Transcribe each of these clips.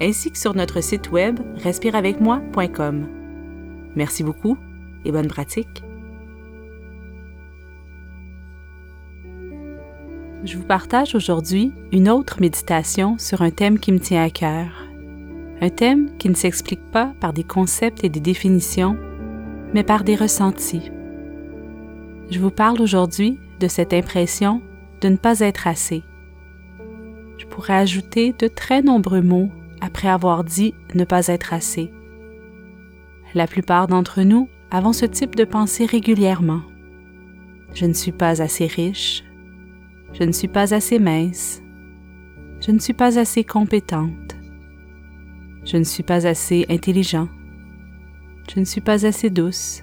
ainsi que sur notre site web respireavecmoi.com. Merci beaucoup et bonne pratique. Je vous partage aujourd'hui une autre méditation sur un thème qui me tient à cœur. Un thème qui ne s'explique pas par des concepts et des définitions, mais par des ressentis. Je vous parle aujourd'hui de cette impression de ne pas être assez. Je pourrais ajouter de très nombreux mots après avoir dit ne pas être assez. La plupart d'entre nous avons ce type de pensée régulièrement. Je ne suis pas assez riche. Je ne suis pas assez mince. Je ne suis pas assez compétente. Je ne suis pas assez intelligent. Je ne suis pas assez douce.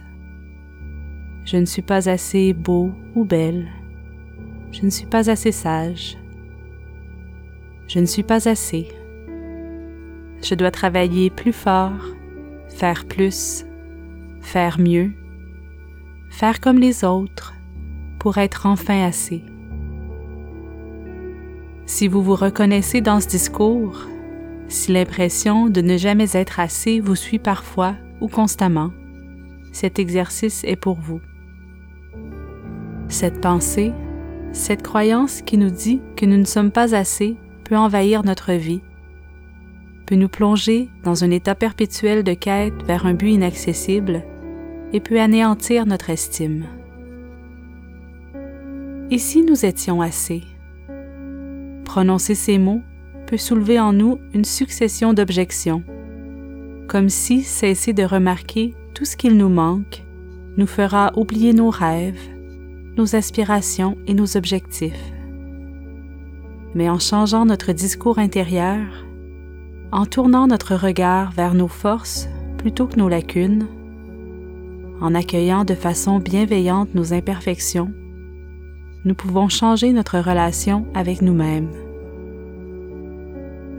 Je ne suis pas assez beau ou belle. Je ne suis pas assez sage. Je ne suis pas assez. Je dois travailler plus fort, faire plus, faire mieux, faire comme les autres pour être enfin assez. Si vous vous reconnaissez dans ce discours, si l'impression de ne jamais être assez vous suit parfois ou constamment, cet exercice est pour vous. Cette pensée, cette croyance qui nous dit que nous ne sommes pas assez peut envahir notre vie, peut nous plonger dans un état perpétuel de quête vers un but inaccessible et peut anéantir notre estime. Et si nous étions assez? Prononcer ces mots peut soulever en nous une succession d'objections, comme si cesser de remarquer tout ce qu'il nous manque nous fera oublier nos rêves, nos aspirations et nos objectifs. Mais en changeant notre discours intérieur, en tournant notre regard vers nos forces plutôt que nos lacunes, en accueillant de façon bienveillante nos imperfections, nous pouvons changer notre relation avec nous-mêmes.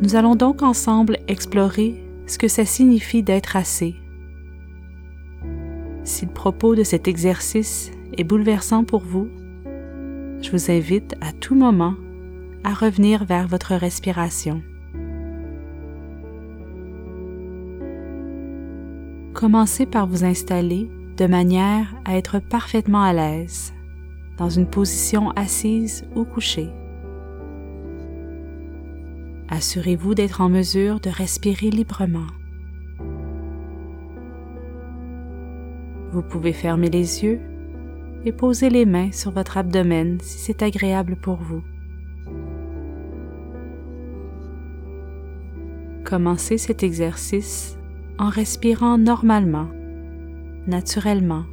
Nous allons donc ensemble explorer ce que ça signifie d'être assez. Si le propos de cet exercice est bouleversant pour vous, je vous invite à tout moment à revenir vers votre respiration. Commencez par vous installer de manière à être parfaitement à l'aise dans une position assise ou couchée. Assurez-vous d'être en mesure de respirer librement. Vous pouvez fermer les yeux et poser les mains sur votre abdomen si c'est agréable pour vous. Commencez cet exercice en respirant normalement, naturellement.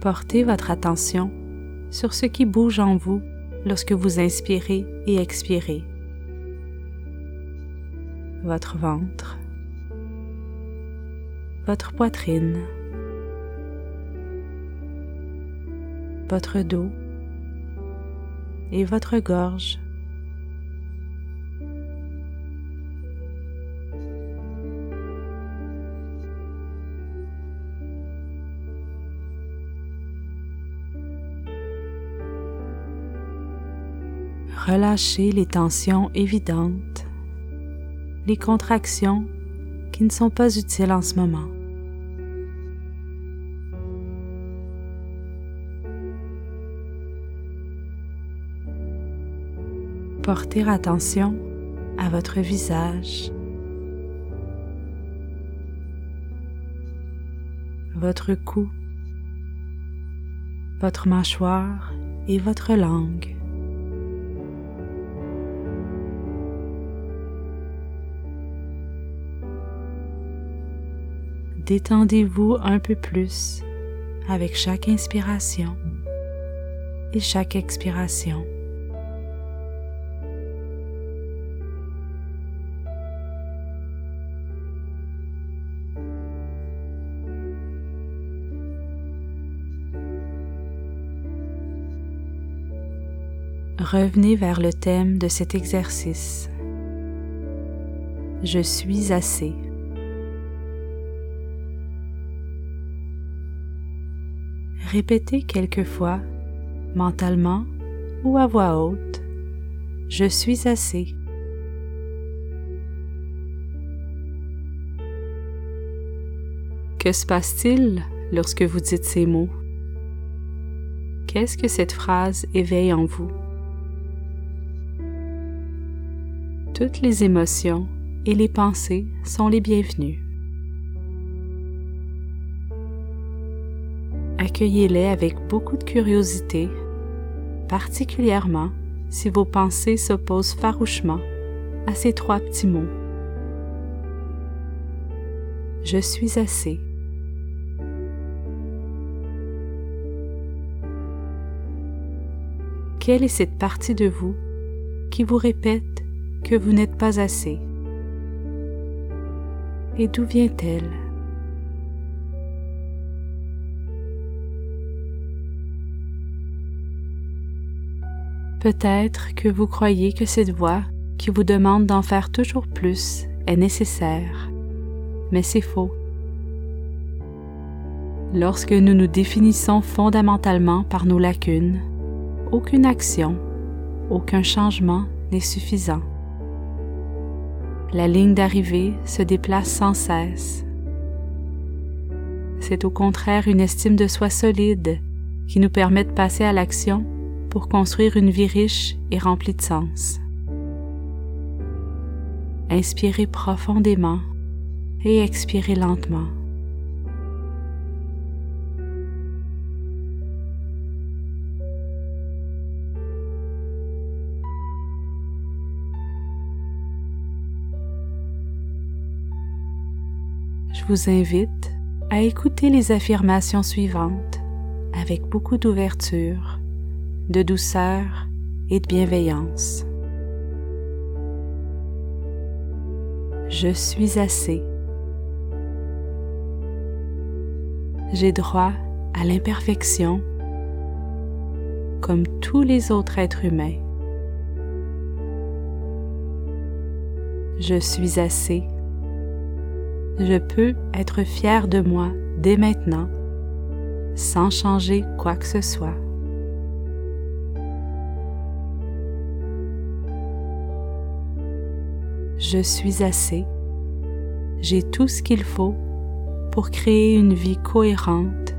Portez votre attention sur ce qui bouge en vous lorsque vous inspirez et expirez. Votre ventre, votre poitrine, votre dos et votre gorge. Relâchez les tensions évidentes, les contractions qui ne sont pas utiles en ce moment. Portez attention à votre visage, votre cou, votre mâchoire et votre langue. Détendez-vous un peu plus avec chaque inspiration et chaque expiration. Revenez vers le thème de cet exercice. Je suis assez. Répétez quelquefois, mentalement ou à voix haute, Je suis assez. Que se passe-t-il lorsque vous dites ces mots? Qu'est-ce que cette phrase éveille en vous? Toutes les émotions et les pensées sont les bienvenues. Accueillez-les avec beaucoup de curiosité, particulièrement si vos pensées s'opposent farouchement à ces trois petits mots. Je suis assez. Quelle est cette partie de vous qui vous répète que vous n'êtes pas assez. Et d'où vient-elle? Peut-être que vous croyez que cette voix qui vous demande d'en faire toujours plus est nécessaire, mais c'est faux. Lorsque nous nous définissons fondamentalement par nos lacunes, aucune action, aucun changement n'est suffisant. La ligne d'arrivée se déplace sans cesse. C'est au contraire une estime de soi solide qui nous permet de passer à l'action pour construire une vie riche et remplie de sens. Inspirez profondément et expirez lentement. Vous invite à écouter les affirmations suivantes avec beaucoup d'ouverture, de douceur et de bienveillance. Je suis assez. J'ai droit à l'imperfection comme tous les autres êtres humains. Je suis assez je peux être fier de moi dès maintenant, sans changer quoi que ce soit. Je suis assez. J'ai tout ce qu'il faut pour créer une vie cohérente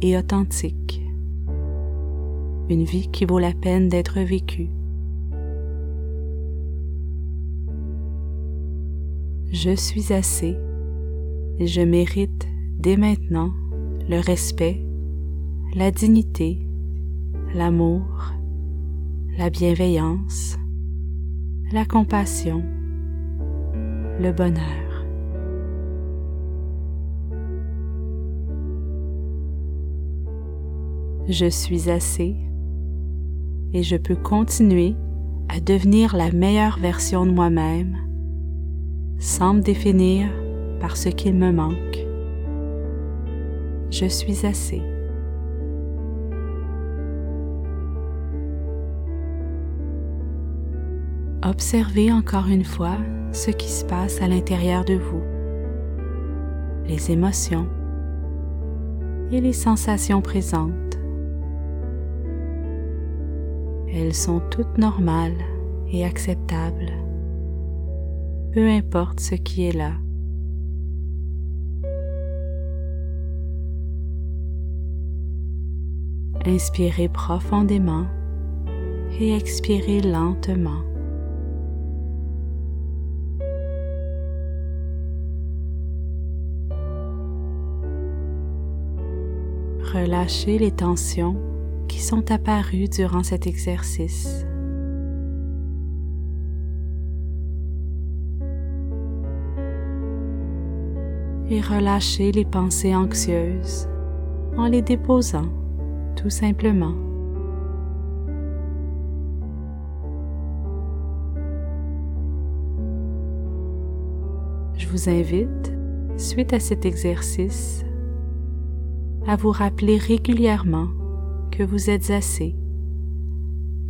et authentique. Une vie qui vaut la peine d'être vécue. Je suis assez je mérite dès maintenant le respect, la dignité, l'amour, la bienveillance, la compassion, le bonheur. Je suis assez et je peux continuer à devenir la meilleure version de moi-même sans me définir par ce qu'il me manque. Je suis assez. Observez encore une fois ce qui se passe à l'intérieur de vous, les émotions et les sensations présentes. Elles sont toutes normales et acceptables, peu importe ce qui est là. Inspirez profondément et expirez lentement. Relâchez les tensions qui sont apparues durant cet exercice. et relâchez les pensées anxieuses en les déposant tout simplement. Je vous invite, suite à cet exercice, à vous rappeler régulièrement que vous êtes assez,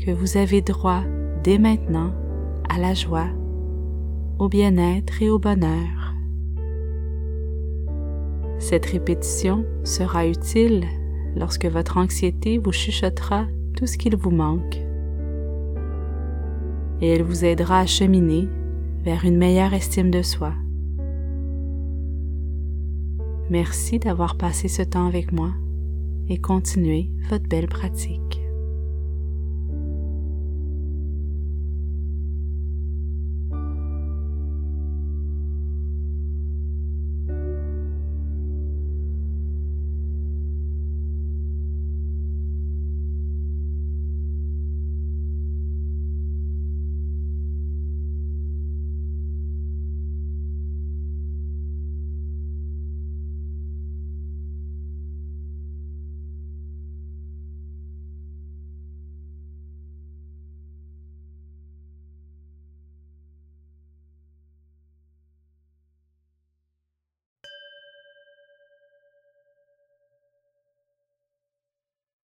que vous avez droit dès maintenant à la joie, au bien-être et au bonheur. Cette répétition sera utile lorsque votre anxiété vous chuchotera tout ce qu'il vous manque et elle vous aidera à cheminer vers une meilleure estime de soi. Merci d'avoir passé ce temps avec moi et continuez votre belle pratique.